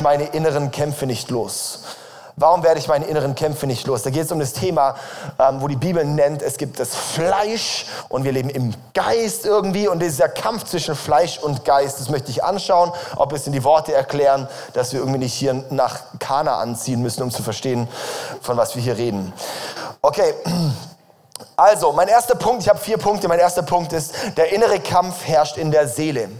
ich meine inneren Kämpfe nicht los? Warum werde ich meine inneren Kämpfe nicht los? Da geht es um das Thema, ähm, wo die Bibel nennt, es gibt das Fleisch und wir leben im Geist irgendwie. Und dieser Kampf zwischen Fleisch und Geist, das möchte ich anschauen, ob es in die Worte erklären, dass wir irgendwie nicht hier nach Kana anziehen müssen, um zu verstehen, von was wir hier reden. Okay. Also, mein erster Punkt, ich habe vier Punkte. Mein erster Punkt ist, der innere Kampf herrscht in der Seele.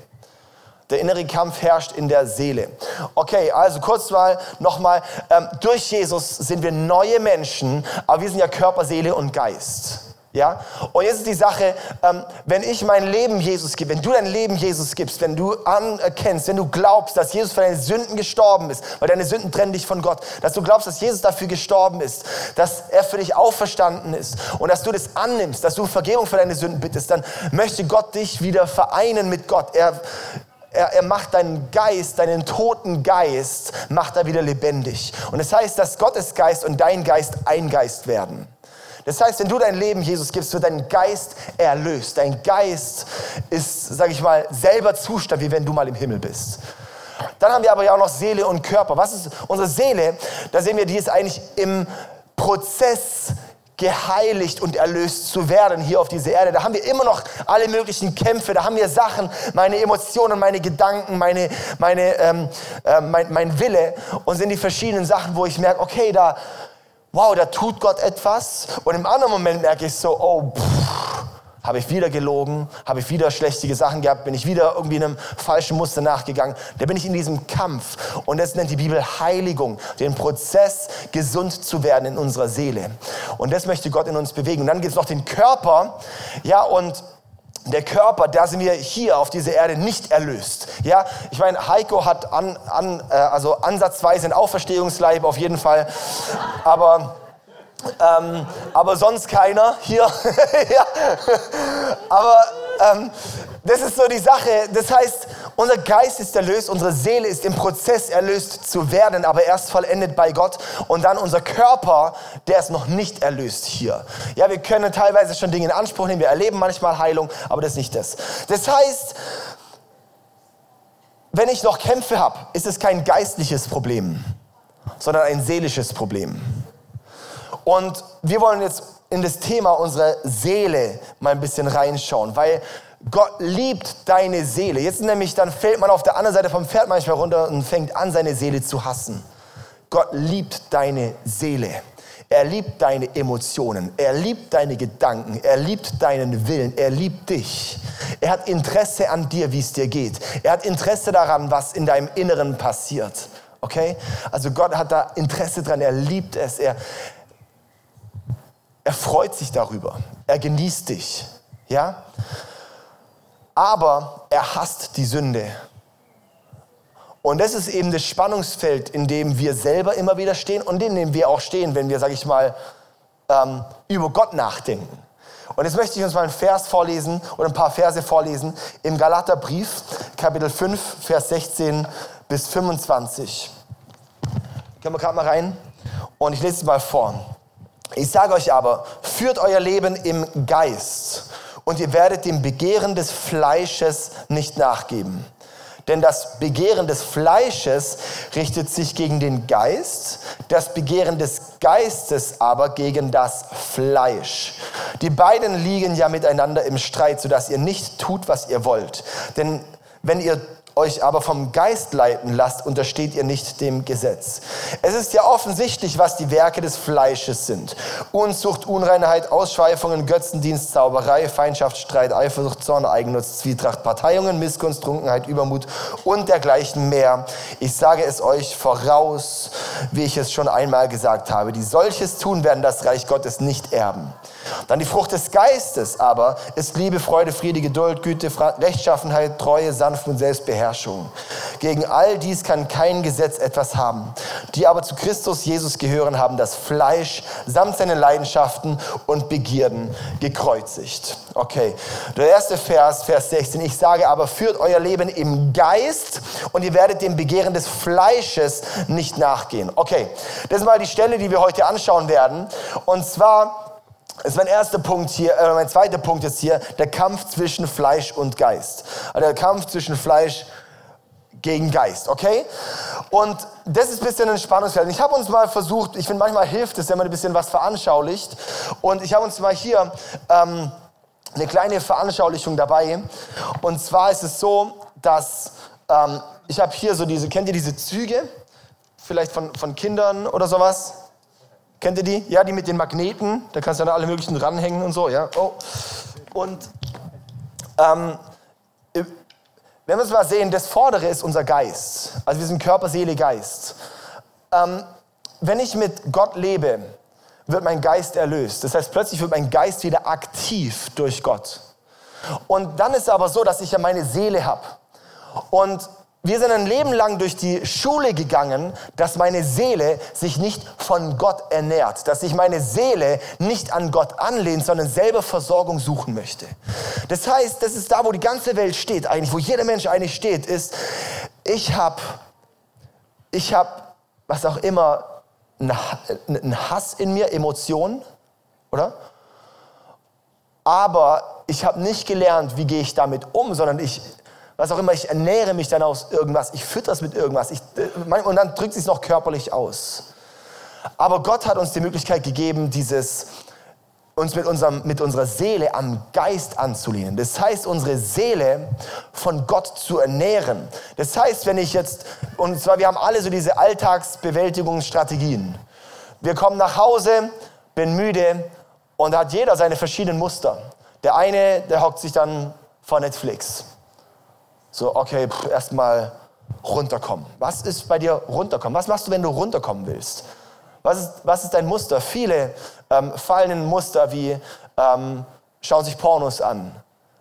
Der innere Kampf herrscht in der Seele. Okay, also kurz mal nochmal. Ähm, durch Jesus sind wir neue Menschen, aber wir sind ja Körper, Seele und Geist. Ja? Und jetzt ist die Sache, ähm, wenn ich mein Leben Jesus gebe, wenn du dein Leben Jesus gibst, wenn du anerkennst, wenn du glaubst, dass Jesus für deine Sünden gestorben ist, weil deine Sünden trennen dich von Gott, dass du glaubst, dass Jesus dafür gestorben ist, dass er für dich auferstanden ist und dass du das annimmst, dass du Vergebung für deine Sünden bittest, dann möchte Gott dich wieder vereinen mit Gott. Er er, er, macht deinen Geist, deinen toten Geist, macht er wieder lebendig. Und das heißt, dass Gottes Geist und dein Geist ein Geist werden. Das heißt, wenn du dein Leben Jesus gibst, wird dein Geist erlöst. Dein Geist ist, sag ich mal, selber Zustand, wie wenn du mal im Himmel bist. Dann haben wir aber ja auch noch Seele und Körper. Was ist unsere Seele? Da sehen wir, die ist eigentlich im Prozess geheiligt und erlöst zu werden hier auf dieser Erde. Da haben wir immer noch alle möglichen Kämpfe, da haben wir Sachen, meine Emotionen, meine Gedanken, meine, meine, ähm, äh, mein, mein Wille und sind die verschiedenen Sachen, wo ich merke, okay, da, wow, da tut Gott etwas und im anderen Moment merke ich so, oh, pff, habe ich wieder gelogen? Habe ich wieder schlechte Sachen gehabt? Bin ich wieder irgendwie einem falschen Muster nachgegangen? Da bin ich in diesem Kampf. Und das nennt die Bibel Heiligung, den Prozess, gesund zu werden in unserer Seele. Und das möchte Gott in uns bewegen. Und dann gibt es noch den Körper. Ja, und der Körper, da sind wir hier auf dieser Erde nicht erlöst. Ja, ich meine, Heiko hat an, an, äh, also ansatzweise ein Auferstehungsleib auf jeden Fall. Aber ähm, aber sonst keiner hier. ja. Aber ähm, das ist so die Sache. Das heißt, unser Geist ist erlöst, unsere Seele ist im Prozess erlöst zu werden, aber erst vollendet bei Gott. Und dann unser Körper, der ist noch nicht erlöst hier. Ja, wir können teilweise schon Dinge in Anspruch nehmen, wir erleben manchmal Heilung, aber das ist nicht das. Das heißt, wenn ich noch Kämpfe habe, ist es kein geistliches Problem, sondern ein seelisches Problem. Und wir wollen jetzt in das Thema unserer Seele mal ein bisschen reinschauen, weil Gott liebt deine Seele. Jetzt nämlich, dann fällt man auf der anderen Seite vom Pferd manchmal runter und fängt an, seine Seele zu hassen. Gott liebt deine Seele. Er liebt deine Emotionen. Er liebt deine Gedanken. Er liebt deinen Willen. Er liebt dich. Er hat Interesse an dir, wie es dir geht. Er hat Interesse daran, was in deinem Inneren passiert. Okay? Also Gott hat da Interesse dran. Er liebt es. Er, er freut sich darüber. Er genießt dich. Ja? Aber er hasst die Sünde. Und das ist eben das Spannungsfeld, in dem wir selber immer wieder stehen und in dem wir auch stehen, wenn wir, sag ich mal, ähm, über Gott nachdenken. Und jetzt möchte ich uns mal einen Vers vorlesen oder ein paar Verse vorlesen im Galaterbrief, Kapitel 5, Vers 16 bis 25. Können wir gerade mal rein? Und ich lese es mal vor. Ich sage euch aber, führt euer Leben im Geist und ihr werdet dem Begehren des Fleisches nicht nachgeben. Denn das Begehren des Fleisches richtet sich gegen den Geist, das Begehren des Geistes aber gegen das Fleisch. Die beiden liegen ja miteinander im Streit, sodass ihr nicht tut, was ihr wollt. Denn wenn ihr euch aber vom Geist leiten lasst, untersteht ihr nicht dem Gesetz. Es ist ja offensichtlich, was die Werke des Fleisches sind. Unzucht, Unreinheit, Ausschweifungen, Götzendienst, Zauberei, Feindschaft, Streit, Eifersucht, Zorn, Eigennutz, Zwietracht, Parteiungen, Missgunst, Trunkenheit, Übermut und dergleichen mehr. Ich sage es euch voraus, wie ich es schon einmal gesagt habe. Die solches tun, werden das Reich Gottes nicht erben. Dann die Frucht des Geistes aber ist Liebe, Freude, Friede, Geduld, Güte, Rechtschaffenheit, Treue, Sanft und Selbstbeherrschung. Gegen all dies kann kein Gesetz etwas haben. Die aber zu Christus Jesus gehören, haben das Fleisch samt seinen Leidenschaften und Begierden gekreuzigt. Okay, der erste Vers, Vers 16. Ich sage aber, führt euer Leben im Geist und ihr werdet dem Begehren des Fleisches nicht nachgehen. Okay, das ist mal die Stelle, die wir heute anschauen werden. Und zwar ist mein erster Punkt hier, äh, mein zweiter Punkt ist hier, der Kampf zwischen Fleisch und Geist. Also der Kampf zwischen Fleisch gegen Geist, okay? Und das ist ein bisschen ein Spannungsfeld. Ich habe uns mal versucht, ich finde, manchmal hilft es, wenn man ein bisschen was veranschaulicht. Und ich habe uns mal hier ähm, eine kleine Veranschaulichung dabei. Und zwar ist es so, dass ähm, ich habe hier so diese, kennt ihr diese Züge? Vielleicht von, von Kindern oder sowas? Kennt ihr die? Ja, die mit den Magneten. Da kannst du dann alle möglichen ranhängen und so, ja. Oh. Und ähm, wenn wir es mal sehen, das Vordere ist unser Geist. Also wir sind Körper, Seele, Geist. Ähm, wenn ich mit Gott lebe, wird mein Geist erlöst. Das heißt, plötzlich wird mein Geist wieder aktiv durch Gott. Und dann ist es aber so, dass ich ja meine Seele habe. Und wir sind ein Leben lang durch die Schule gegangen, dass meine Seele sich nicht von Gott ernährt, dass sich meine Seele nicht an Gott anlehnt, sondern selber Versorgung suchen möchte. Das heißt, das ist da, wo die ganze Welt steht, eigentlich, wo jeder Mensch eigentlich steht, ist, ich habe, ich habe, was auch immer, einen Hass in mir, Emotionen, oder? Aber ich habe nicht gelernt, wie gehe ich damit um, sondern ich, was auch immer, ich ernähre mich dann aus irgendwas, ich fütter es mit irgendwas ich, äh, und dann drückt es noch körperlich aus. Aber Gott hat uns die Möglichkeit gegeben, dieses, uns mit, unserem, mit unserer Seele am Geist anzulehnen. Das heißt, unsere Seele von Gott zu ernähren. Das heißt, wenn ich jetzt, und zwar wir haben alle so diese Alltagsbewältigungsstrategien. Wir kommen nach Hause, bin müde und da hat jeder seine verschiedenen Muster. Der eine, der hockt sich dann vor Netflix. So, okay, erstmal runterkommen. Was ist bei dir runterkommen? Was machst du, wenn du runterkommen willst? Was ist, was ist dein Muster? Viele ähm, fallen in Muster wie ähm, schauen sich Pornos an,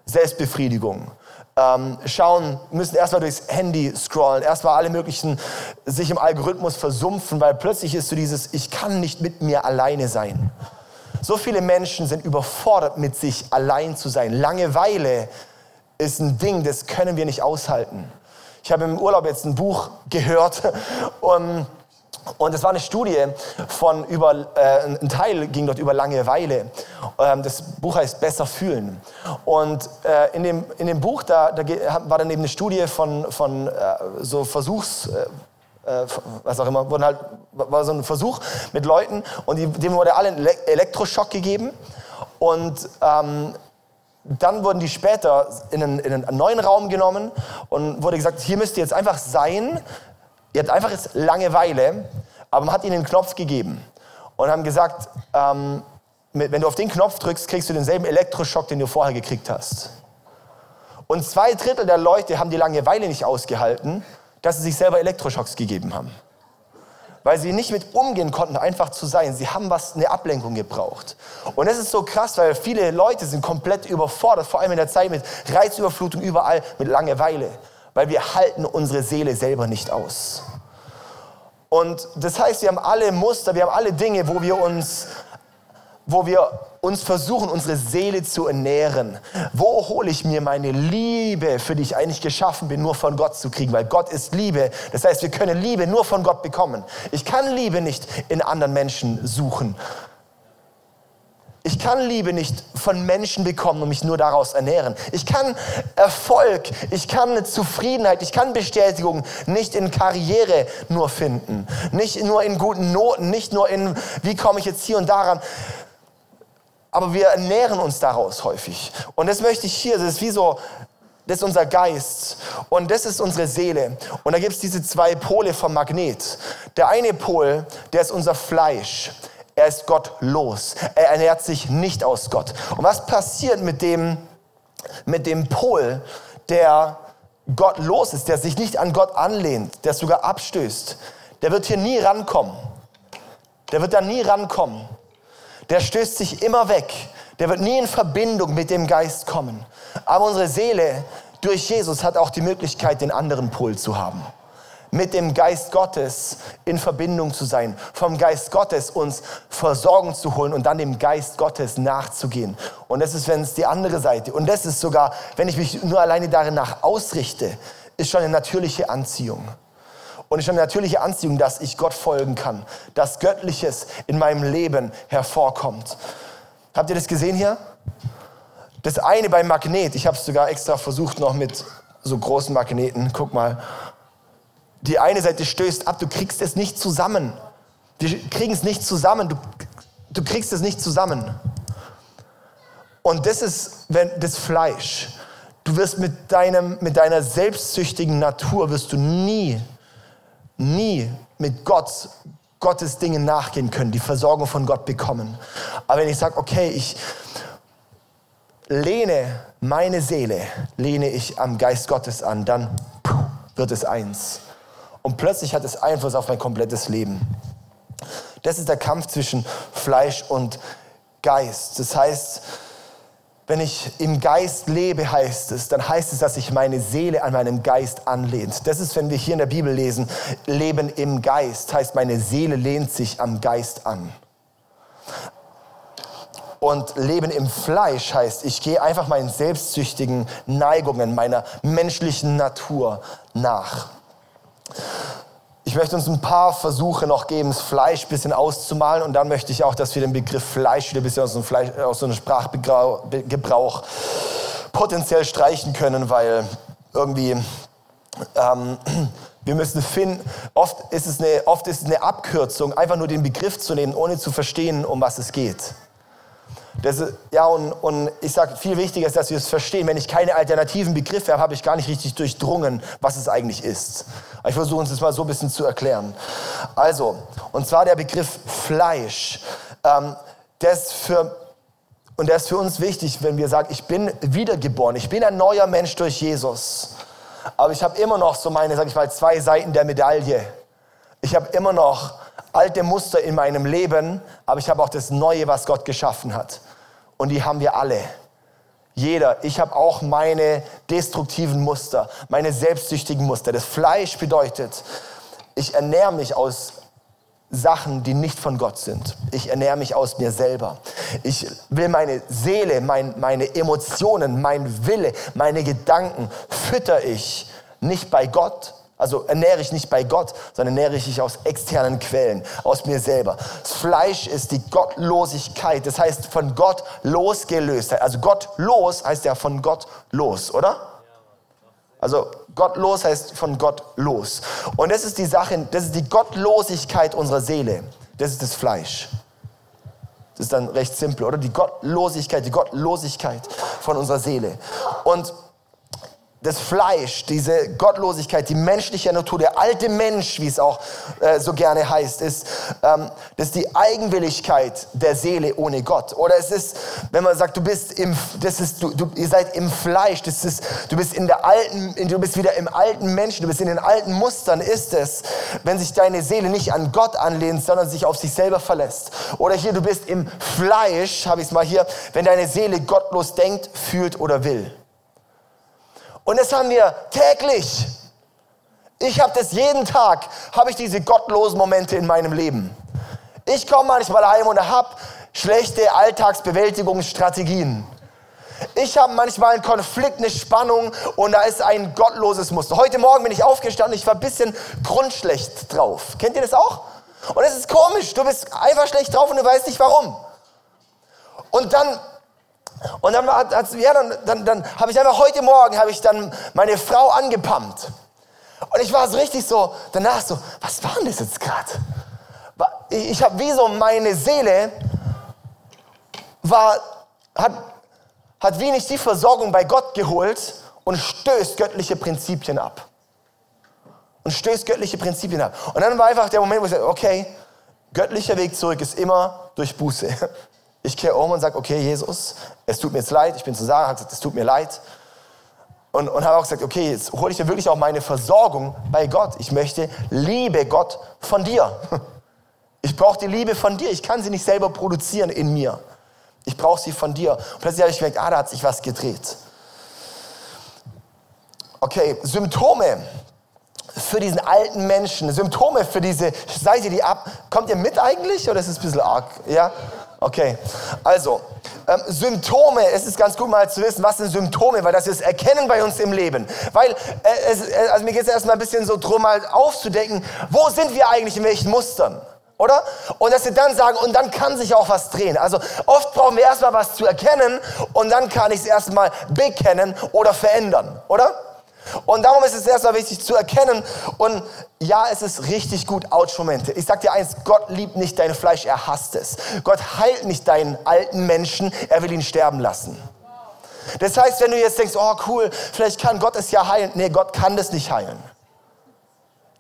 Selbstbefriedigung, ähm, schauen, müssen erstmal durchs Handy scrollen, erstmal alle möglichen sich im Algorithmus versumpfen, weil plötzlich ist so dieses, ich kann nicht mit mir alleine sein. So viele Menschen sind überfordert mit sich allein zu sein. Langeweile ist ein Ding, das können wir nicht aushalten. Ich habe im Urlaub jetzt ein Buch gehört und und es war eine Studie von über, äh, ein Teil ging dort über Langeweile. Ähm, das Buch heißt Besser fühlen. Und äh, in, dem, in dem Buch, da, da war dann eben eine Studie von, von äh, so Versuchs, äh, äh, was auch immer, wurden halt, war so ein Versuch mit Leuten und die, dem wurde alle Elektroschock gegeben. Und ähm, dann wurden die später in einen, in einen, neuen Raum genommen und wurde gesagt, hier müsst ihr jetzt einfach sein. Ihr habt einfach jetzt Langeweile, aber man hat ihnen einen Knopf gegeben und haben gesagt, ähm, wenn du auf den Knopf drückst, kriegst du denselben Elektroschock, den du vorher gekriegt hast. Und zwei Drittel der Leute haben die Langeweile nicht ausgehalten, dass sie sich selber Elektroschocks gegeben haben weil sie nicht mit umgehen konnten, einfach zu sein. Sie haben was, eine Ablenkung gebraucht. Und das ist so krass, weil viele Leute sind komplett überfordert, vor allem in der Zeit mit Reizüberflutung überall, mit Langeweile, weil wir halten unsere Seele selber nicht aus. Und das heißt, wir haben alle Muster, wir haben alle Dinge, wo wir uns wo wir uns versuchen, unsere Seele zu ernähren. Wo hole ich mir meine Liebe, für die ich eigentlich geschaffen bin, nur von Gott zu kriegen? Weil Gott ist Liebe. Das heißt, wir können Liebe nur von Gott bekommen. Ich kann Liebe nicht in anderen Menschen suchen. Ich kann Liebe nicht von Menschen bekommen und mich nur daraus ernähren. Ich kann Erfolg, ich kann Zufriedenheit, ich kann Bestätigung nicht in Karriere nur finden, nicht nur in guten Noten, nicht nur in, wie komme ich jetzt hier und daran, aber wir ernähren uns daraus häufig. Und das möchte ich hier, das ist wie so, das ist unser Geist und das ist unsere Seele. Und da gibt es diese zwei Pole vom Magnet. Der eine Pol, der ist unser Fleisch. Er ist gottlos. Er ernährt sich nicht aus Gott. Und was passiert mit dem, mit dem Pol, der gottlos ist, der sich nicht an Gott anlehnt, der sogar abstößt? Der wird hier nie rankommen. Der wird da nie rankommen der stößt sich immer weg. Der wird nie in Verbindung mit dem Geist kommen. Aber unsere Seele durch Jesus hat auch die Möglichkeit, den anderen Pol zu haben. Mit dem Geist Gottes in Verbindung zu sein, vom Geist Gottes uns Versorgung zu holen und dann dem Geist Gottes nachzugehen. Und das ist, wenn es die andere Seite. Und das ist sogar, wenn ich mich nur alleine darin nach ausrichte, ist schon eine natürliche Anziehung. Und ist eine natürliche Anziehung, dass ich Gott folgen kann, dass Göttliches in meinem Leben hervorkommt. Habt ihr das gesehen hier? Das eine beim Magnet, ich habe es sogar extra versucht noch mit so großen Magneten. Guck mal. die eine Seite stößt ab, du kriegst es nicht zusammen. Wir kriegen es nicht zusammen, du, du kriegst es nicht zusammen. Und das ist wenn, das Fleisch. Du wirst mit, deinem, mit deiner selbstsüchtigen Natur, wirst du nie, nie mit Gott, Gottes Dingen nachgehen können, die Versorgung von Gott bekommen. Aber wenn ich sage, okay, ich lehne meine Seele, lehne ich am Geist Gottes an, dann wird es eins. Und plötzlich hat es Einfluss auf mein komplettes Leben. Das ist der Kampf zwischen Fleisch und Geist. Das heißt, wenn ich im Geist lebe, heißt es, dann heißt es, dass sich meine Seele an meinem Geist anlehnt. Das ist, wenn wir hier in der Bibel lesen, Leben im Geist, heißt, meine Seele lehnt sich am Geist an. Und Leben im Fleisch heißt, ich gehe einfach meinen selbstsüchtigen Neigungen, meiner menschlichen Natur nach. Ich möchte uns ein paar Versuche noch geben, das Fleisch ein bisschen auszumalen und dann möchte ich auch, dass wir den Begriff Fleisch wieder ein bisschen aus dem, Fleisch, aus dem Sprachgebrauch potenziell streichen können, weil irgendwie ähm, wir müssen finden, oft ist, es eine, oft ist es eine Abkürzung, einfach nur den Begriff zu nehmen, ohne zu verstehen, um was es geht. Das ist, ja, und, und ich sage, viel wichtiger ist, dass wir es verstehen. Wenn ich keine alternativen Begriffe habe, habe ich gar nicht richtig durchdrungen, was es eigentlich ist. Ich versuche uns das mal so ein bisschen zu erklären. Also, und zwar der Begriff Fleisch. Ähm, ist für, und der ist für uns wichtig, wenn wir sagen, ich bin wiedergeboren, ich bin ein neuer Mensch durch Jesus. Aber ich habe immer noch so meine, sag ich mal, zwei Seiten der Medaille. Ich habe immer noch alte Muster in meinem Leben, aber ich habe auch das Neue, was Gott geschaffen hat. Und die haben wir alle. Jeder. Ich habe auch meine destruktiven Muster, meine selbstsüchtigen Muster. Das Fleisch bedeutet, ich ernähre mich aus Sachen, die nicht von Gott sind. Ich ernähre mich aus mir selber. Ich will meine Seele, mein, meine Emotionen, mein Wille, meine Gedanken fütter ich nicht bei Gott, also ernähre ich nicht bei Gott, sondern ernähre ich mich aus externen Quellen, aus mir selber. Das Fleisch ist die Gottlosigkeit, das heißt von Gott losgelöst. Also Gott los heißt ja von Gott los, oder? Also gottlos heißt von Gott los. Und das ist die Sache, das ist die Gottlosigkeit unserer Seele. Das ist das Fleisch. Das ist dann recht simpel, oder? Die Gottlosigkeit, die Gottlosigkeit von unserer Seele. Und das Fleisch, diese Gottlosigkeit, die menschliche Natur, der alte Mensch, wie es auch äh, so gerne heißt, ist, ähm, das ist die Eigenwilligkeit der Seele ohne Gott. Oder es ist, wenn man sagt, du bist im, das ist, du, du, ihr seid im Fleisch, das ist, du bist in der alten, du bist wieder im alten Menschen, du bist in den alten Mustern, ist es, wenn sich deine Seele nicht an Gott anlehnt, sondern sich auf sich selber verlässt. Oder hier, du bist im Fleisch, habe ich es mal hier, wenn deine Seele gottlos denkt, fühlt oder will. Und das haben wir täglich. Ich habe das jeden Tag, habe ich diese gottlosen Momente in meinem Leben. Ich komme manchmal heim und habe schlechte Alltagsbewältigungsstrategien. Ich habe manchmal einen Konflikt, eine Spannung und da ist ein gottloses Muster. Heute Morgen bin ich aufgestanden, ich war ein bisschen grundschlecht drauf. Kennt ihr das auch? Und es ist komisch, du bist einfach schlecht drauf und du weißt nicht warum. Und dann und dann, ja, dann, dann, dann habe ich einfach heute Morgen habe ich dann meine Frau angepumpt. Und ich war so richtig so, danach so, was war denn das jetzt gerade? Ich habe wie so meine Seele war, hat, hat wenig die Versorgung bei Gott geholt und stößt göttliche Prinzipien ab. Und stößt göttliche Prinzipien ab. Und dann war einfach der Moment, wo ich sage, okay, göttlicher Weg zurück ist immer durch Buße. Ich kehre um und sage, okay, Jesus, es tut mir jetzt leid, ich bin zu sagen, gesagt, es tut mir leid. Und, und habe auch gesagt, okay, jetzt hole ich dir wirklich auch meine Versorgung bei Gott. Ich möchte Liebe Gott von dir. Ich brauche die Liebe von dir. Ich kann sie nicht selber produzieren in mir. Ich brauche sie von dir. Und plötzlich habe ich gemerkt, ah, da hat sich was gedreht. Okay, Symptome für diesen alten Menschen, Symptome für diese Seite, die ab. Kommt ihr mit eigentlich oder ist es ein bisschen arg? Ja? Okay, also ähm, Symptome, es ist ganz gut mal zu wissen, was sind Symptome, weil das ist Erkennen bei uns im Leben. Weil, äh, es, äh, also mir geht es erstmal ein bisschen so drum, mal aufzudecken, wo sind wir eigentlich, in welchen Mustern? Oder? Und dass wir dann sagen, und dann kann sich auch was drehen. Also oft brauchen wir erstmal was zu erkennen und dann kann ich es erstmal bekennen oder verändern, oder? Und darum ist es erstmal wichtig zu erkennen. Und ja, es ist richtig gut, Ouch-Momente. Ich sag dir eins, Gott liebt nicht dein Fleisch, er hasst es. Gott heilt nicht deinen alten Menschen, er will ihn sterben lassen. Das heißt, wenn du jetzt denkst, oh cool, vielleicht kann Gott es ja heilen. Nee, Gott kann das nicht heilen.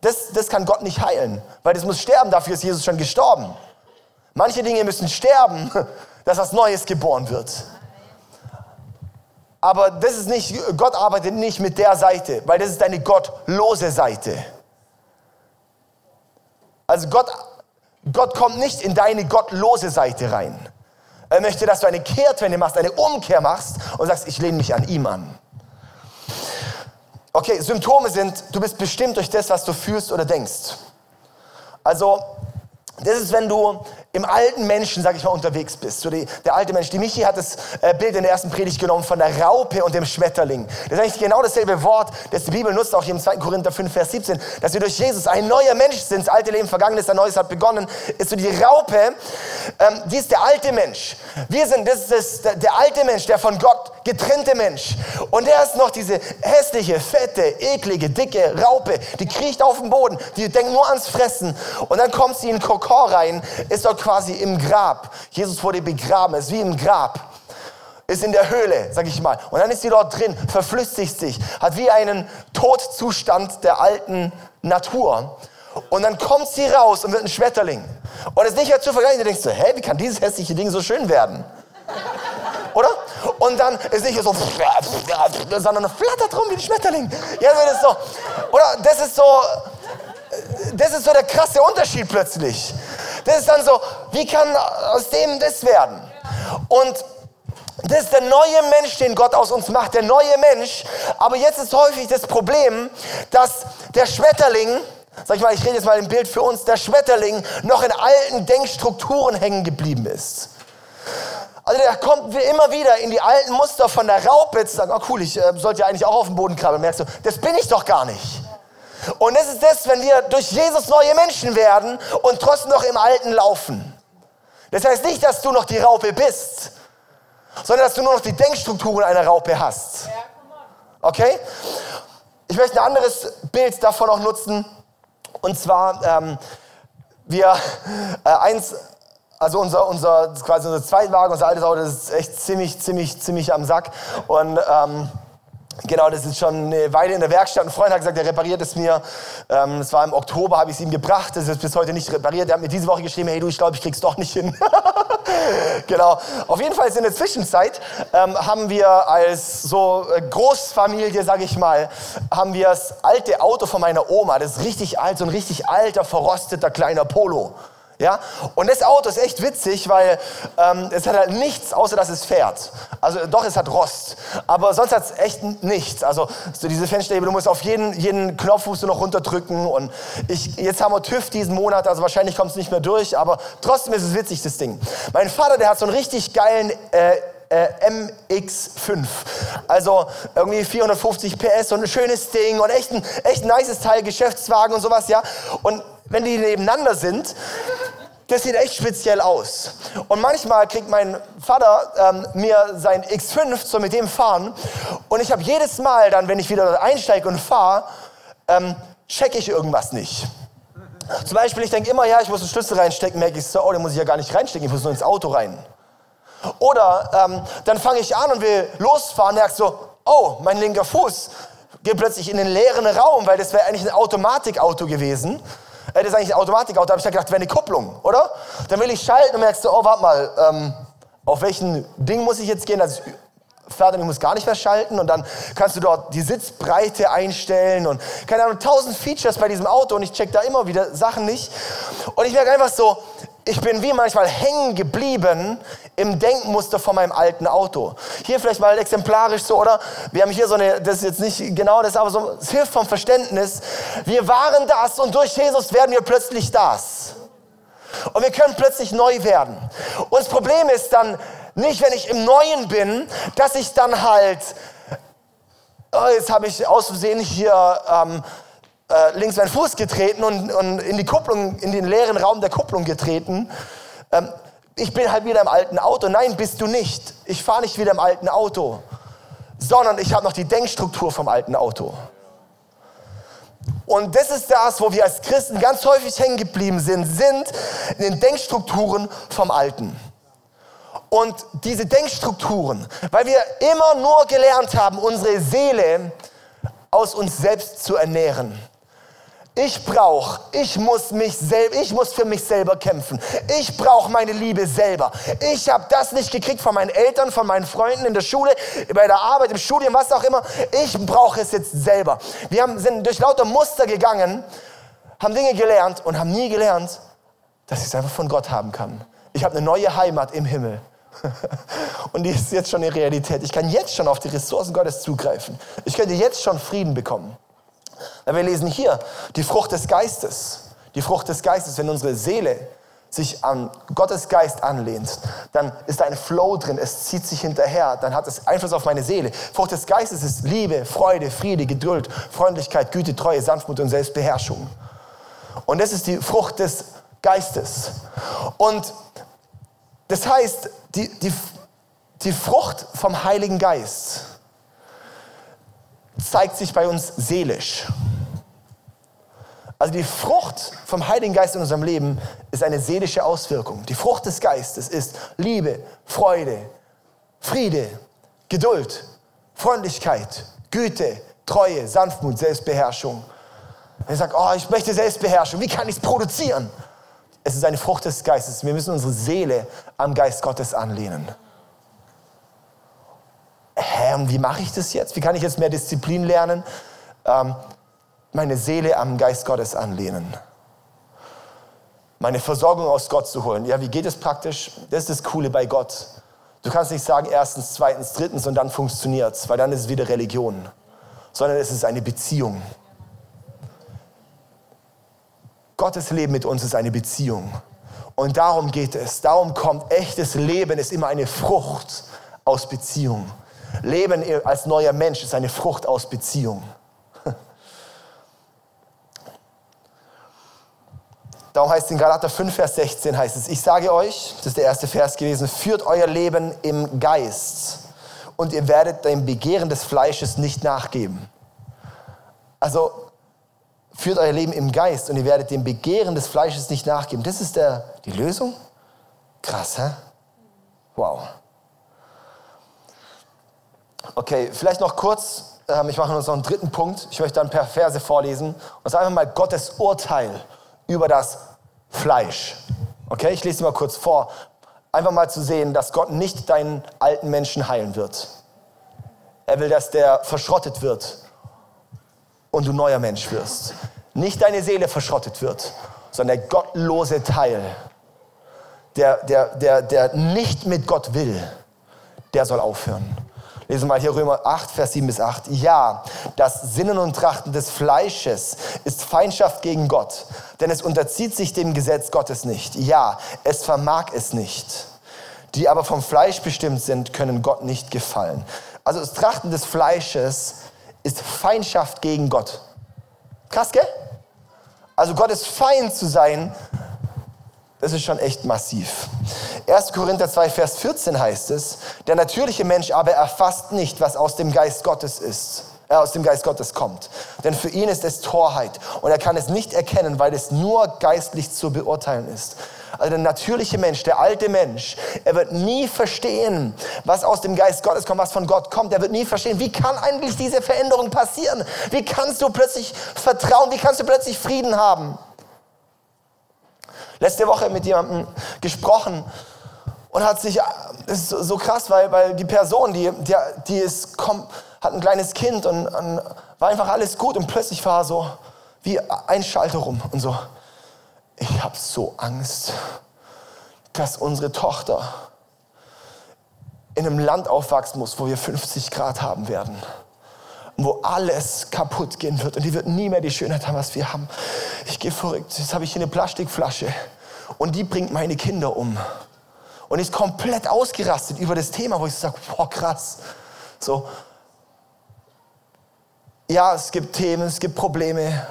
Das, das kann Gott nicht heilen, weil das muss sterben, dafür ist Jesus schon gestorben. Manche Dinge müssen sterben, dass was Neues geboren wird. Aber das ist nicht, Gott arbeitet nicht mit der Seite, weil das ist eine gottlose Seite. Also Gott, Gott kommt nicht in deine gottlose Seite rein. Er möchte, dass du eine Kehrtwende machst, eine Umkehr machst und sagst, ich lehne mich an ihm an. Okay, Symptome sind, du bist bestimmt durch das, was du fühlst oder denkst. Also, das ist, wenn du im alten Menschen, sag ich mal, unterwegs bist. So die, der alte Mensch. Die Michi hat das äh, Bild in der ersten Predigt genommen von der Raupe und dem Schmetterling. Das ist eigentlich genau dasselbe Wort, das die Bibel nutzt, auch hier im 2. Korinther 5, Vers 17, dass wir durch Jesus ein neuer Mensch sind. Das alte Leben vergangen ist, ein neues hat begonnen. Ist so die Raupe, ähm, die ist der alte Mensch. Wir sind, das ist das, der alte Mensch, der von Gott getrennte Mensch. Und der ist noch diese hässliche, fette, eklige, dicke Raupe, die kriecht auf den Boden, die denkt nur ans Fressen. Und dann kommt sie in Kokor rein, ist dort quasi im Grab. Jesus wurde begraben, ist wie im Grab. Ist in der Höhle, sag ich mal. Und dann ist sie dort drin, verflüssigt sich, hat wie einen Todzustand der alten Natur. Und dann kommt sie raus und wird ein Schmetterling. Und es ist nicht mehr zu vergleichen. Du denkst so, hä, wie kann dieses hässliche Ding so schön werden? Oder? Und dann ist nicht so, sondern flattert rum wie ein Schmetterling. Ja, das ist so. Oder das ist so, das ist so der krasse Unterschied plötzlich. Das ist dann so, wie kann aus dem das werden? Und das ist der neue Mensch, den Gott aus uns macht, der neue Mensch. Aber jetzt ist häufig das Problem, dass der Schmetterling, sag ich mal, ich rede jetzt mal im Bild für uns, der Schmetterling noch in alten Denkstrukturen hängen geblieben ist. Also der kommt immer wieder in die alten Muster von der Raupe zu sagen, oh cool, ich äh, sollte ja eigentlich auch auf den Boden krabbeln. Merkst du, das bin ich doch gar nicht. Und das ist das, wenn wir durch Jesus neue Menschen werden und trotzdem noch im Alten laufen. Das heißt nicht, dass du noch die Raupe bist, sondern dass du nur noch die Denkstrukturen einer Raupe hast. Okay? Ich möchte ein anderes Bild davon auch nutzen. Und zwar, ähm, wir, äh, eins, also unser, unser, quasi unser Zweitwagen, unser altes Auto, das ist echt ziemlich, ziemlich, ziemlich am Sack. Und ähm, Genau, das ist schon eine Weile in der Werkstatt. Ein Freund hat gesagt, er repariert es mir. Ähm, das war im Oktober, habe ich es ihm gebracht. Das ist bis heute nicht repariert. Er hat mir diese Woche geschrieben, hey du, ich glaube, ich krieg's doch nicht hin. genau. Auf jeden Fall in der Zwischenzeit ähm, haben wir als so äh, Großfamilie, sage ich mal, haben wir das alte Auto von meiner Oma. Das ist richtig alt, so ein richtig alter, verrosteter kleiner Polo. Ja? Und das Auto ist echt witzig, weil ähm, es hat halt nichts, außer dass es fährt. Also doch, es hat Rost. Aber sonst hat es echt nichts. Also so diese Fensterhebel, du musst auf jeden, jeden Knopf musst du noch runterdrücken. Und ich, jetzt haben wir TÜV diesen Monat, also wahrscheinlich kommt es nicht mehr durch. Aber trotzdem ist es witzig, das Ding. Mein Vater, der hat so einen richtig geilen... Äh, äh, MX5. Also irgendwie 450 PS, so ein schönes Ding und echt ein, echt ein nices Teil, Geschäftswagen und sowas, ja. Und wenn die nebeneinander sind, das sieht echt speziell aus. Und manchmal kriegt mein Vater ähm, mir sein X5 so mit dem fahren und ich habe jedes Mal dann, wenn ich wieder einsteige und fahre, ähm, checke ich irgendwas nicht. Zum Beispiel, ich denke immer, ja, ich muss den Schlüssel reinstecken, merke ich so, oh, den muss ich ja gar nicht reinstecken, ich muss nur ins Auto rein. Oder ähm, dann fange ich an und will losfahren, merke so, oh, mein linker Fuß geht plötzlich in den leeren Raum, weil das wäre eigentlich ein Automatikauto gewesen. Das ist eigentlich ein Automatikauto. Da habe ich dann gedacht, wäre eine Kupplung, oder? Dann will ich schalten und merkst du, oh, warte mal, ähm, auf welchen Ding muss ich jetzt gehen? Also Vater, ich muss gar nicht mehr schalten und dann kannst du dort die Sitzbreite einstellen und keine Ahnung, tausend Features bei diesem Auto und ich check da immer wieder Sachen nicht. Und ich merke einfach so, ich bin wie manchmal hängen geblieben im Denkmuster von meinem alten Auto. Hier vielleicht mal exemplarisch so, oder? Wir haben hier so eine, das ist jetzt nicht genau das, aber so, es hilft vom Verständnis. Wir waren das und durch Jesus werden wir plötzlich das. Und wir können plötzlich neu werden. Und das Problem ist dann nicht, wenn ich im Neuen bin, dass ich dann halt, oh, jetzt habe ich aus Versehen hier ähm, äh, links meinen Fuß getreten und, und, in die Kupplung, in den leeren Raum der Kupplung getreten. Ähm, ich bin halt wieder im alten Auto. Nein, bist du nicht. Ich fahre nicht wieder im alten Auto, sondern ich habe noch die Denkstruktur vom alten Auto. Und das ist das, wo wir als Christen ganz häufig hängen geblieben sind, sind in den Denkstrukturen vom Alten. Und diese Denkstrukturen, weil wir immer nur gelernt haben, unsere Seele aus uns selbst zu ernähren. Ich brauche, ich muss mich selber, ich muss für mich selber kämpfen. Ich brauche meine Liebe selber. Ich habe das nicht gekriegt von meinen Eltern, von meinen Freunden in der Schule, bei der Arbeit, im Studium, was auch immer. Ich brauche es jetzt selber. Wir haben, sind durch lauter Muster gegangen, haben Dinge gelernt und haben nie gelernt, dass ich es einfach von Gott haben kann. Ich habe eine neue Heimat im Himmel. Und die ist jetzt schon eine Realität. Ich kann jetzt schon auf die Ressourcen Gottes zugreifen. Ich könnte jetzt schon Frieden bekommen. Wir lesen hier die Frucht des Geistes. Die Frucht des Geistes, wenn unsere Seele sich an Gottes Geist anlehnt, dann ist da ein Flow drin, es zieht sich hinterher, dann hat es Einfluss auf meine Seele. Frucht des Geistes ist Liebe, Freude, Friede, Geduld, Freundlichkeit, Güte, Treue, Sanftmut und Selbstbeherrschung. Und das ist die Frucht des Geistes. Und das heißt, die, die, die Frucht vom Heiligen Geist zeigt sich bei uns seelisch. Also die Frucht vom Heiligen Geist in unserem Leben ist eine seelische Auswirkung. Die Frucht des Geistes ist Liebe, Freude, Friede, Geduld, Freundlichkeit, Güte, Treue, Sanftmut, Selbstbeherrschung. Wenn ich sage, oh, ich möchte Selbstbeherrschung, wie kann ich es produzieren? Es ist eine Frucht des Geistes. Wir müssen unsere Seele am Geist Gottes anlehnen hä, und wie mache ich das jetzt? Wie kann ich jetzt mehr Disziplin lernen? Ähm, meine Seele am Geist Gottes anlehnen. Meine Versorgung aus Gott zu holen. Ja, wie geht es praktisch? Das ist das Coole bei Gott. Du kannst nicht sagen, erstens, zweitens, drittens und dann funktioniert es, weil dann ist es wieder Religion. Sondern es ist eine Beziehung. Gottes Leben mit uns ist eine Beziehung. Und darum geht es. Darum kommt echtes Leben, ist immer eine Frucht aus Beziehung. Leben als neuer Mensch ist eine Frucht aus Beziehung. Darum heißt es in Galater 5, Vers 16 heißt es, ich sage euch, das ist der erste Vers gewesen, führt euer Leben im Geist und ihr werdet dem Begehren des Fleisches nicht nachgeben. Also führt euer Leben im Geist und ihr werdet dem Begehren des Fleisches nicht nachgeben. Das ist der, die Lösung? Krass, hä? Wow. Okay, vielleicht noch kurz, ähm, ich mache uns noch einen dritten Punkt. Ich möchte dann per Verse vorlesen. Und ist einfach mal Gottes Urteil über das Fleisch. Okay, ich lese mal kurz vor. Einfach mal zu sehen, dass Gott nicht deinen alten Menschen heilen wird. Er will, dass der verschrottet wird und du neuer Mensch wirst. Nicht deine Seele verschrottet wird, sondern der gottlose Teil, der, der, der, der nicht mit Gott will, der soll aufhören. Lesen wir mal hier Römer 8, Vers 7 bis 8. Ja, das Sinnen und Trachten des Fleisches ist Feindschaft gegen Gott, denn es unterzieht sich dem Gesetz Gottes nicht. Ja, es vermag es nicht. Die aber vom Fleisch bestimmt sind, können Gott nicht gefallen. Also das Trachten des Fleisches ist Feindschaft gegen Gott. Krass, gell? Also Gottes Feind zu sein, das ist schon echt massiv. 1. Korinther 2, Vers 14 heißt es, der natürliche Mensch aber erfasst nicht, was aus dem Geist Gottes ist, äh, aus dem Geist Gottes kommt. Denn für ihn ist es Torheit und er kann es nicht erkennen, weil es nur geistlich zu beurteilen ist. Also der natürliche Mensch, der alte Mensch, er wird nie verstehen, was aus dem Geist Gottes kommt, was von Gott kommt. Er wird nie verstehen, wie kann eigentlich diese Veränderung passieren? Wie kannst du plötzlich vertrauen? Wie kannst du plötzlich Frieden haben? Letzte Woche mit jemandem gesprochen und hat sich, das ist so krass, weil, weil die Person, die, die, die ist, kommt, hat ein kleines Kind und, und war einfach alles gut und plötzlich war so wie ein Schalter rum und so, ich habe so Angst, dass unsere Tochter in einem Land aufwachsen muss, wo wir 50 Grad haben werden wo alles kaputt gehen wird und die wird nie mehr die Schönheit haben, was wir haben. Ich gehe verrückt. Jetzt habe ich hier eine Plastikflasche und die bringt meine Kinder um. Und ist komplett ausgerastet über das Thema, wo ich sage, boah, krass. So. Ja, es gibt Themen, es gibt Probleme.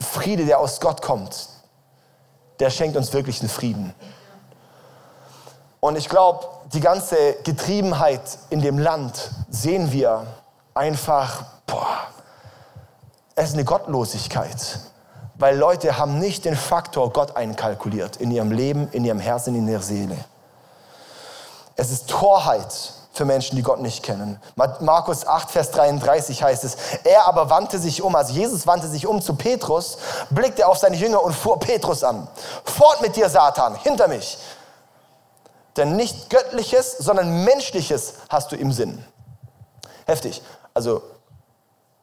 Friede, der aus Gott kommt, der schenkt uns wirklich einen Frieden. Und ich glaube, die ganze Getriebenheit in dem Land sehen wir einfach, boah, Es ist eine Gottlosigkeit. Weil Leute haben nicht den Faktor Gott einkalkuliert in ihrem Leben, in ihrem Herzen, in ihrer Seele. Es ist Torheit für Menschen, die Gott nicht kennen. Markus 8, Vers 33 heißt es, er aber wandte sich um, also Jesus wandte sich um zu Petrus, blickte auf seine Jünger und fuhr Petrus an. Fort mit dir, Satan, hinter mich. Denn nicht göttliches, sondern menschliches hast du im Sinn. Heftig. Also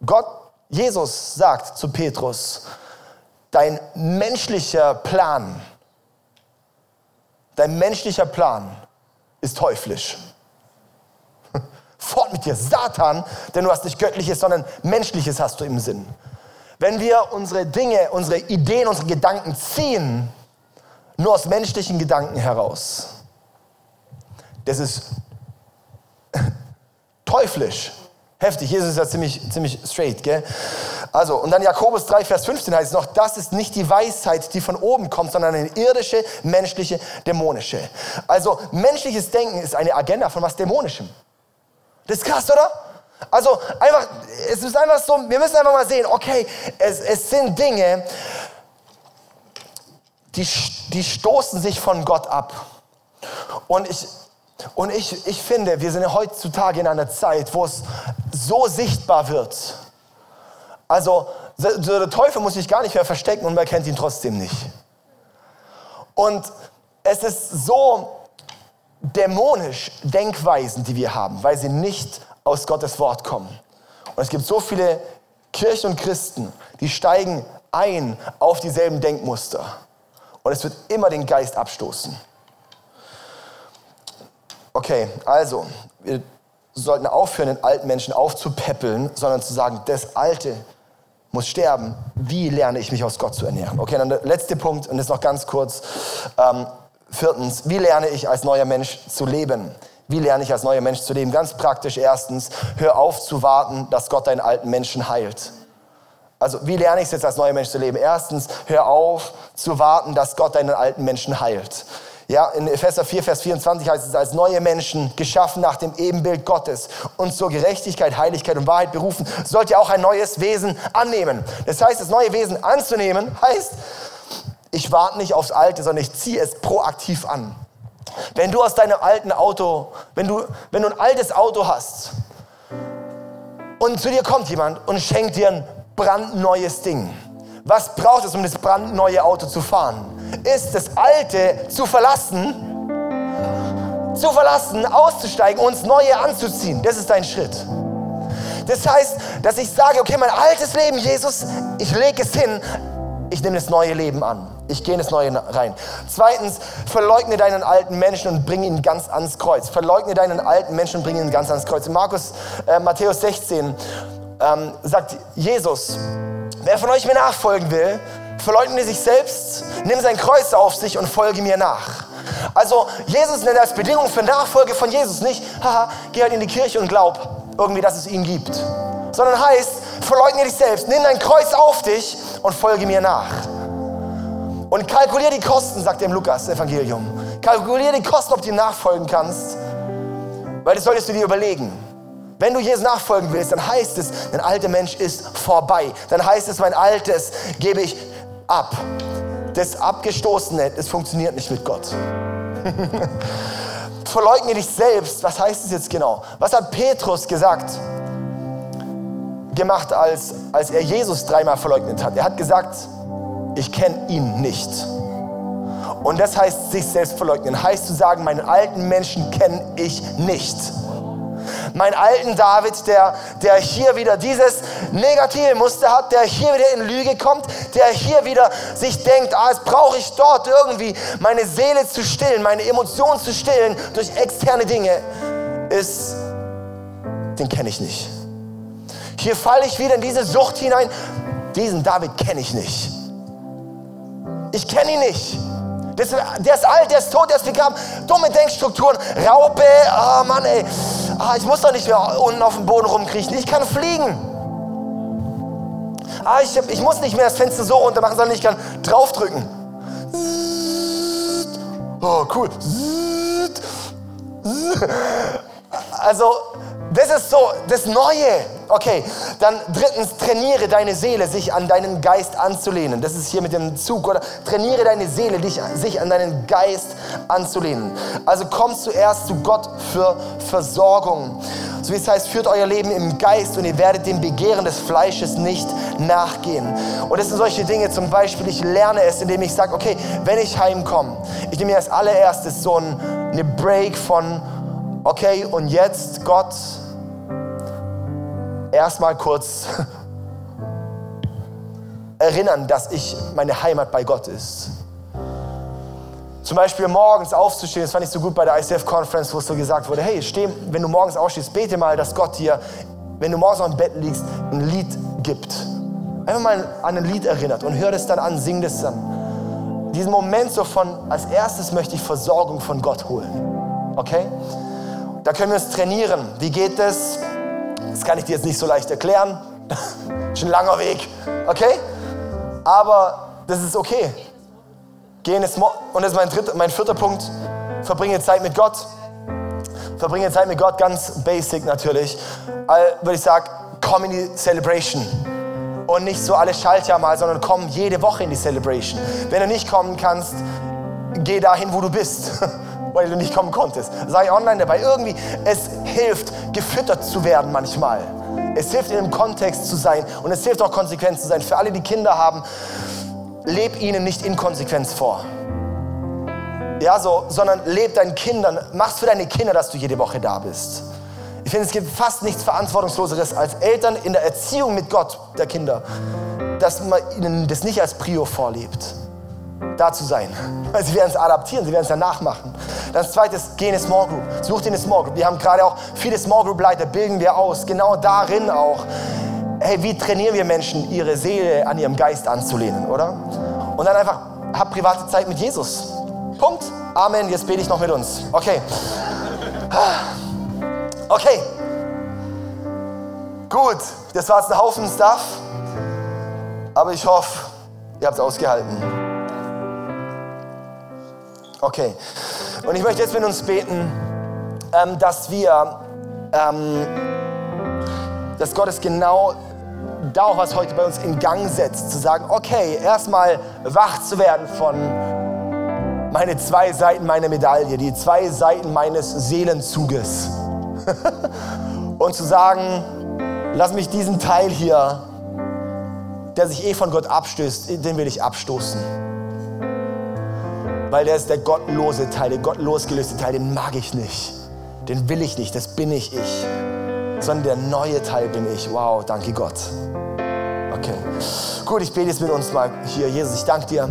Gott, Jesus sagt zu Petrus, dein menschlicher Plan, dein menschlicher Plan ist teuflisch. Fort mit dir, Satan, denn du hast nicht göttliches, sondern menschliches hast du im Sinn. Wenn wir unsere Dinge, unsere Ideen, unsere Gedanken ziehen, nur aus menschlichen Gedanken heraus, das ist teuflisch. Heftig, Jesus ist ja ziemlich, ziemlich straight, gell? Also, und dann Jakobus 3, Vers 15 heißt es noch, das ist nicht die Weisheit, die von oben kommt, sondern eine irdische, menschliche, dämonische. Also, menschliches Denken ist eine Agenda von was Dämonischem. Das ist krass, oder? Also, einfach, es ist einfach so, wir müssen einfach mal sehen, okay, es, es sind Dinge, die, die stoßen sich von Gott ab. Und ich, und ich, ich finde, wir sind heutzutage in einer Zeit, wo es so sichtbar wird. Also der Teufel muss sich gar nicht mehr verstecken und man kennt ihn trotzdem nicht. Und es ist so dämonisch Denkweisen, die wir haben, weil sie nicht aus Gottes Wort kommen. Und es gibt so viele Kirchen und Christen, die steigen ein auf dieselben Denkmuster. Und es wird immer den Geist abstoßen. Okay, also, wir sollten aufhören, den alten Menschen aufzupäppeln, sondern zu sagen, das Alte muss sterben. Wie lerne ich mich aus Gott zu ernähren? Okay, dann der letzte Punkt, und das noch ganz kurz. Ähm, viertens, wie lerne ich als neuer Mensch zu leben? Wie lerne ich als neuer Mensch zu leben? Ganz praktisch erstens, hör auf zu warten, dass Gott deinen alten Menschen heilt. Also wie lerne ich es jetzt als neuer Mensch zu leben? Erstens, hör auf zu warten, dass Gott deinen alten Menschen heilt. Ja, in Epheser 4, Vers 24 heißt es, als neue Menschen, geschaffen nach dem Ebenbild Gottes und zur Gerechtigkeit, Heiligkeit und Wahrheit berufen, sollt ihr auch ein neues Wesen annehmen. Das heißt, das neue Wesen anzunehmen, heißt, ich warte nicht aufs Alte, sondern ich ziehe es proaktiv an. Wenn du aus deinem alten Auto, wenn du, wenn du ein altes Auto hast und zu dir kommt jemand und schenkt dir ein brandneues Ding, was braucht es, um das brandneue Auto zu fahren? Ist das Alte zu verlassen, zu verlassen, auszusteigen und ins Neue anzuziehen. Das ist dein Schritt. Das heißt, dass ich sage, okay, mein altes Leben, Jesus, ich lege es hin, ich nehme das neue Leben an. Ich gehe in das Neue rein. Zweitens, verleugne deinen alten Menschen und bring ihn ganz ans Kreuz. Verleugne deinen alten Menschen und bring ihn ganz ans Kreuz. In Markus, äh, Matthäus 16 ähm, sagt Jesus, Wer von euch mir nachfolgen will, verleugne sich selbst, nimm sein Kreuz auf sich und folge mir nach. Also Jesus nennt als Bedingung für Nachfolge von Jesus nicht, haha, geh halt in die Kirche und glaub irgendwie, dass es ihn gibt. Sondern heißt, verleugne dich selbst, nimm dein Kreuz auf dich und folge mir nach. Und kalkulier die Kosten, sagt er im Lukas-Evangelium. Kalkulier die Kosten, ob du ihm nachfolgen kannst, weil das solltest du dir überlegen. Wenn du Jesus nachfolgen willst, dann heißt es, dein alter Mensch ist vorbei. Dann heißt es, mein Altes gebe ich ab. Das Abgestoßene, das funktioniert nicht mit Gott. Verleugne dich selbst. Was heißt es jetzt genau? Was hat Petrus gesagt? Gemacht, als, als er Jesus dreimal verleugnet hat. Er hat gesagt, ich kenne ihn nicht. Und das heißt, sich selbst verleugnen. Heißt zu sagen, meinen alten Menschen kenne ich nicht meinen alten David, der, der hier wieder dieses negative Muster hat, der hier wieder in Lüge kommt, der hier wieder sich denkt, ah, jetzt brauche ich dort irgendwie meine Seele zu stillen, meine Emotionen zu stillen durch externe Dinge, ist, den kenne ich nicht. Hier falle ich wieder in diese Sucht hinein. Diesen David kenne ich nicht. Ich kenne ihn nicht. Der ist, der ist alt, der ist tot, der ist begraben. Dumme Denkstrukturen, Raupe, oh Mann, ey. Ah, ich muss doch nicht mehr unten auf dem Boden rumkriechen. Ich kann fliegen. Ah, ich, ich muss nicht mehr das Fenster so runter machen, sondern ich kann draufdrücken. Oh, cool. Also, Das ist so das Neue. Okay, dann drittens, trainiere deine Seele, sich an deinen Geist anzulehnen. Das ist hier mit dem Zug, oder? Trainiere deine Seele, dich, sich an deinen Geist anzulehnen. Also komm zuerst zu Gott für Versorgung. So wie es heißt, führt euer Leben im Geist und ihr werdet dem Begehren des Fleisches nicht nachgehen. Und das sind solche Dinge, zum Beispiel, ich lerne es, indem ich sage, okay, wenn ich heimkomme, ich nehme mir als allererstes so eine Break von, okay, und jetzt, Gott, erstmal kurz erinnern, dass ich meine Heimat bei Gott ist. Zum Beispiel morgens aufzustehen, das fand ich so gut bei der ICF Conference, wo es so gesagt wurde, hey, steh, wenn du morgens aufstehst, bete mal, dass Gott dir, wenn du morgens auf dem Bett liegst, ein Lied gibt. Einfach mal an ein Lied erinnert und hör das dann an, sing das dann. Diesen Moment so von, als erstes möchte ich Versorgung von Gott holen. Okay? Da können wir uns trainieren. Wie geht das? Das kann ich dir jetzt nicht so leicht erklären. Schon ein langer Weg. Okay? Aber das ist okay. Gehen ist und das ist mein, dritter, mein vierter Punkt. Verbringe Zeit mit Gott. Verbringe Zeit mit Gott, ganz basic natürlich. All, würde ich sagen, komm in die Celebration. Und nicht so alle Schaltjahr mal, sondern komm jede Woche in die Celebration. Wenn du nicht kommen kannst, geh dahin, wo du bist. weil du nicht kommen konntest. Sei online dabei. Irgendwie, es hilft, gefüttert zu werden manchmal. Es hilft, in einem Kontext zu sein und es hilft auch, konsequent zu sein. Für alle, die Kinder haben, leb ihnen nicht Inkonsequenz vor. Ja, so, sondern leb deinen Kindern, mach's für deine Kinder, dass du jede Woche da bist. Ich finde, es gibt fast nichts Verantwortungsloseres als Eltern in der Erziehung mit Gott der Kinder, dass man ihnen das nicht als Prio vorlebt da zu sein. Sie werden es adaptieren, sie werden es dann nachmachen. Das zweite ist, geh in eine Small Group. Such dir eine Small Group. Wir haben gerade auch viele Small Group Leiter, bilden wir aus. Genau darin auch. Hey, wie trainieren wir Menschen, ihre Seele an ihrem Geist anzulehnen, oder? Und dann einfach, hab private Zeit mit Jesus. Punkt. Amen. Jetzt bete ich noch mit uns. Okay. Okay. Gut. Das war jetzt ein Haufen Stuff. Aber ich hoffe, ihr habt es ausgehalten. Okay. Und ich möchte jetzt mit uns beten, ähm, dass wir, ähm, dass Gott es genau da auch was heute bei uns in Gang setzt, zu sagen, okay, erstmal wach zu werden von meine zwei Seiten meiner Medaille, die zwei Seiten meines Seelenzuges. Und zu sagen, lass mich diesen Teil hier, der sich eh von Gott abstößt, den will ich abstoßen weil der ist der gottlose Teil, der gott losgelöste Teil, den mag ich nicht. Den will ich nicht, das bin ich ich. Sondern der neue Teil bin ich. Wow, danke Gott. Gut, ich bete jetzt mit uns mal hier. Jesus, ich danke dir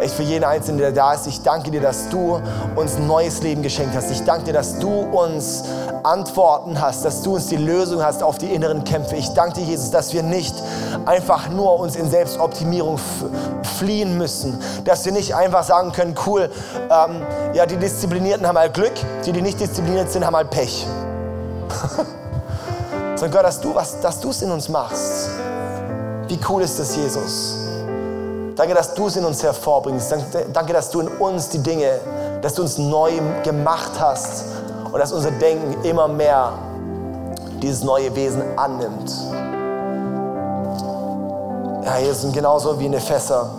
echt für jeden Einzelnen, der da ist. Ich danke dir, dass du uns ein neues Leben geschenkt hast. Ich danke dir, dass du uns Antworten hast, dass du uns die Lösung hast auf die inneren Kämpfe. Ich danke dir, Jesus, dass wir nicht einfach nur uns in Selbstoptimierung fliehen müssen, dass wir nicht einfach sagen können, cool, ähm, ja, die Disziplinierten haben halt Glück, die, die nicht diszipliniert sind, haben halt Pech. Sondern Gott, dass du dass du es in uns machst. Wie cool ist das, Jesus? Danke, dass du es in uns hervorbringst. Danke, dass du in uns die Dinge, dass du uns neu gemacht hast und dass unser Denken immer mehr dieses neue Wesen annimmt. Ja, Jesus, und genauso wie in Epheser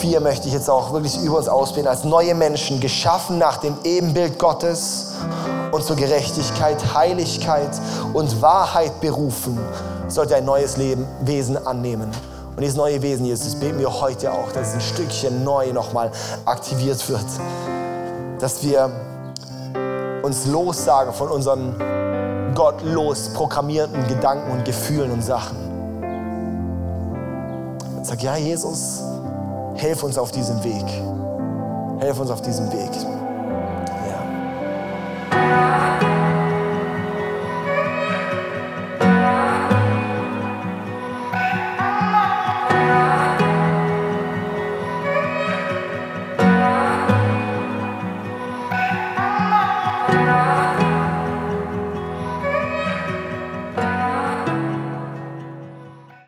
4 möchte ich jetzt auch wirklich über uns ausbilden, als neue Menschen, geschaffen nach dem Ebenbild Gottes und zur Gerechtigkeit, Heiligkeit und Wahrheit berufen, sollte ein neues Leben, Wesen annehmen. Und dieses neue Wesen, Jesus, beten wir heute auch, dass es ein Stückchen neu nochmal aktiviert wird. Dass wir uns lossagen von unseren gottlos programmierten Gedanken und Gefühlen und Sachen. Sag, ja, Jesus, helf uns auf diesem Weg. Helf uns auf diesem Weg.